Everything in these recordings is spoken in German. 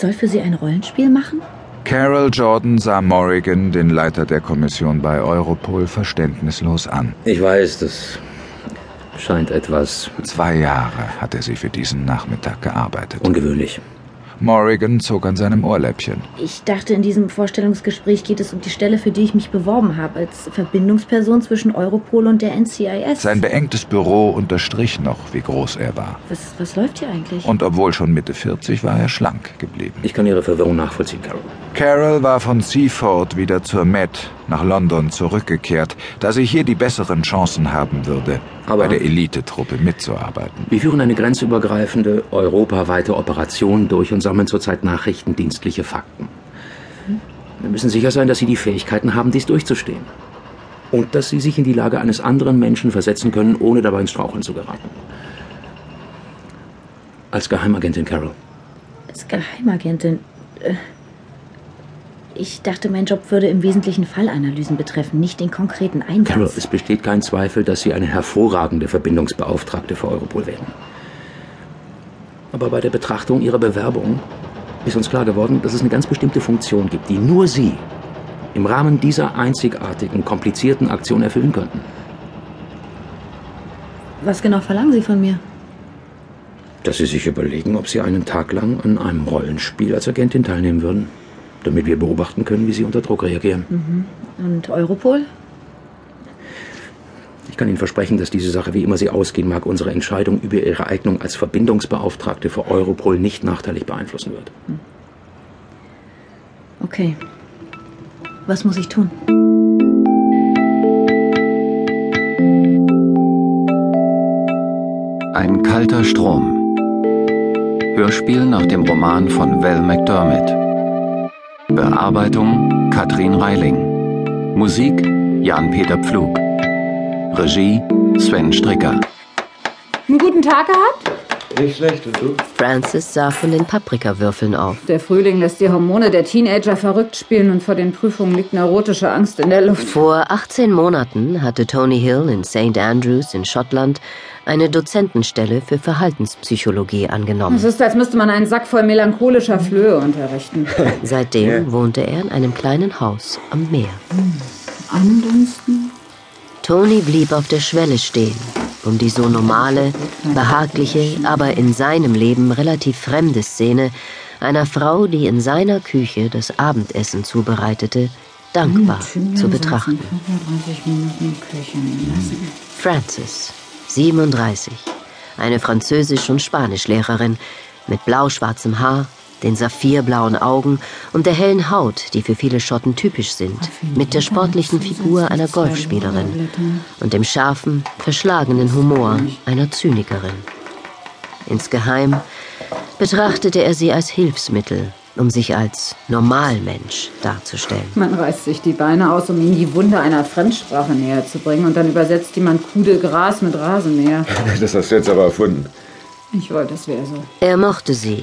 soll für Sie ein Rollenspiel machen? Carol Jordan sah Morrigan, den Leiter der Kommission bei Europol, verständnislos an. Ich weiß, das scheint etwas Zwei Jahre hat er sie für diesen Nachmittag gearbeitet. ungewöhnlich. Morrigan zog an seinem Ohrläppchen. Ich dachte, in diesem Vorstellungsgespräch geht es um die Stelle, für die ich mich beworben habe, als Verbindungsperson zwischen Europol und der NCIS. Sein beengtes Büro unterstrich noch, wie groß er war. was, was läuft hier eigentlich? Und obwohl schon Mitte 40 war er schlank geblieben. Ich kann Ihre Verwirrung nachvollziehen, Carol. Carol war von Seaford wieder zur Met nach London zurückgekehrt, da sie hier die besseren Chancen haben würde, Aber- bei der Elitetruppe mitzuarbeiten. Wir führen eine grenzübergreifende, europaweite Operation durch und sammeln zurzeit nachrichtendienstliche Fakten. Wir müssen sicher sein, dass Sie die Fähigkeiten haben, dies durchzustehen. Und dass Sie sich in die Lage eines anderen Menschen versetzen können, ohne dabei ins Straucheln zu geraten. Als Geheimagentin, Carol. Als Geheimagentin. Äh, Ich dachte, mein Job würde im Wesentlichen Fallanalysen betreffen, nicht den konkreten Carol, Einsatz. es besteht kein Zweifel, dass Sie eine hervorragende Verbindungsbeauftragte für Europol werden. Aber bei der Betrachtung Ihrer Bewerbung ist uns klar geworden, dass es eine ganz bestimmte Funktion gibt, die nur Sie im Rahmen dieser einzigartigen, komplizierten Aktion erfüllen könnten. Was genau verlangen Sie von mir? Dass Sie sich überlegen, ob Sie einen Tag lang an einem Rollenspiel als Agentin teilnehmen würden, damit wir beobachten können, wie Sie unter Druck reagieren. Und Europol? Ich kann Ihnen versprechen, dass diese Sache, wie immer sie ausgehen mag, unsere Entscheidung über Ihre Eignung als Verbindungsbeauftragte für Europol nicht nachteilig beeinflussen wird. Okay. Was muss ich tun? Ein kalter Strom. Hörspiel nach dem Roman von Val McDermott. Bearbeitung Katrin Reiling. Musik Jan-Peter Pflug. Regie Sven Stricker. Einen guten Tag gehabt? Nicht schlecht, und du? Francis sah von den Paprikawürfeln auf. Der Frühling lässt die Hormone der Teenager verrückt spielen und vor den Prüfungen liegt neurotische Angst in der Luft. Vor 18 Monaten hatte Tony Hill in St. Andrews in Schottland eine Dozentenstelle für Verhaltenspsychologie Es angenommen. ist, als müsste man einen Sack voll melancholischer Flöhe unterrichten. Seitdem wohnte er in einem kleinen Haus am Meer. Andunsten? Tony blieb auf der Schwelle stehen, um die so normale, behagliche, aber in seinem Leben relativ fremde Szene einer Frau, die in seiner Küche das Abendessen zubereitete, dankbar zu betrachten. 35 Minuten Küchen lassen. Frances, 37, eine Französisch- und Spanischlehrerin mit blau-schwarzem Haar, den saphirblauen Augen und der hellen Haut, die für viele Schotten typisch sind, mit der sportlichen Figur einer Golfspielerin und dem scharfen, verschlagenen Humor einer Zynikerin. Insgeheim betrachtete er sie als Hilfsmittel, um sich als Normalmensch darzustellen. Man reißt sich die Beine aus, um ihnen die Wunde einer Fremdsprache näher zu bringen und dann übersetzt jemand Kude Gras mit Rasenmäher. Das hast du jetzt aber erfunden. Ich wollte, es wäre so. Er mochte sie,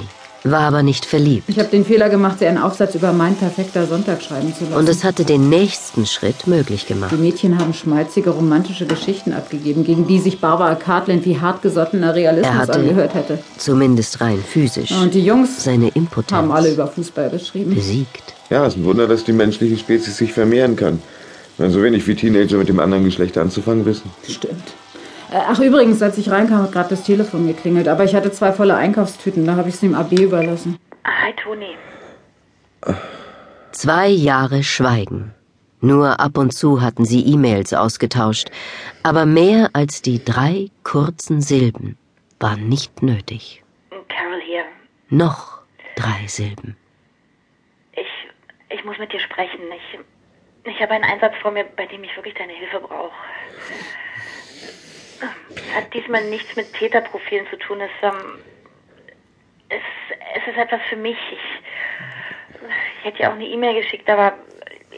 war aber nicht verliebt. Ich habe den Fehler gemacht, sie einen Aufsatz über mein perfekter Sonntag schreiben zu lassen. Und es hatte den nächsten Schritt möglich gemacht. Die Mädchen haben schmalzige romantische Geschichten abgegeben, gegen die sich Barbara Cartland wie hartgesottener Er Realismus hatte- angehört hätte. Zumindest rein physisch. Und die Jungs Seine Impotenz haben alle über Fußball geschrieben. besiegt. Ja, es ist ein Wunder, dass die menschliche Spezies sich vermehren kann. Wenn so wenig wie Teenager mit dem anderen Geschlecht anzufangen wissen. Stimmt. Äh, Ach, übrigens, als ich reinkam, hat gerade das Telefon geklingelt. Aber ich hatte zwei volle Einkaufstüten, da habe ich es dem AB überlassen. Hi, Toni. Zwei Jahre Schweigen. Nur ab und zu hatten sie E-Mails ausgetauscht, aber mehr als die drei kurzen Silben war nicht nötig. Carol hier. Noch drei Silben. Ich, ich muss mit dir sprechen. Ich, ich habe einen Einsatz vor mir, bei dem ich wirklich deine Hilfe brauche. Es hat diesmal nichts mit Täterprofilen zu tun. Es, ähm, es, es ist etwas für mich. Ich, ich hätte ja auch eine E-Mail geschickt, aber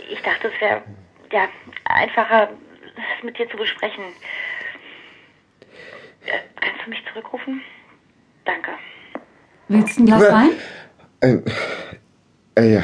ich dachte, es wäre ja einfacher, es mit dir zu besprechen. Äh, kannst du mich zurückrufen? Danke. Willst du ein Glas Wein? Ein, äh, ja.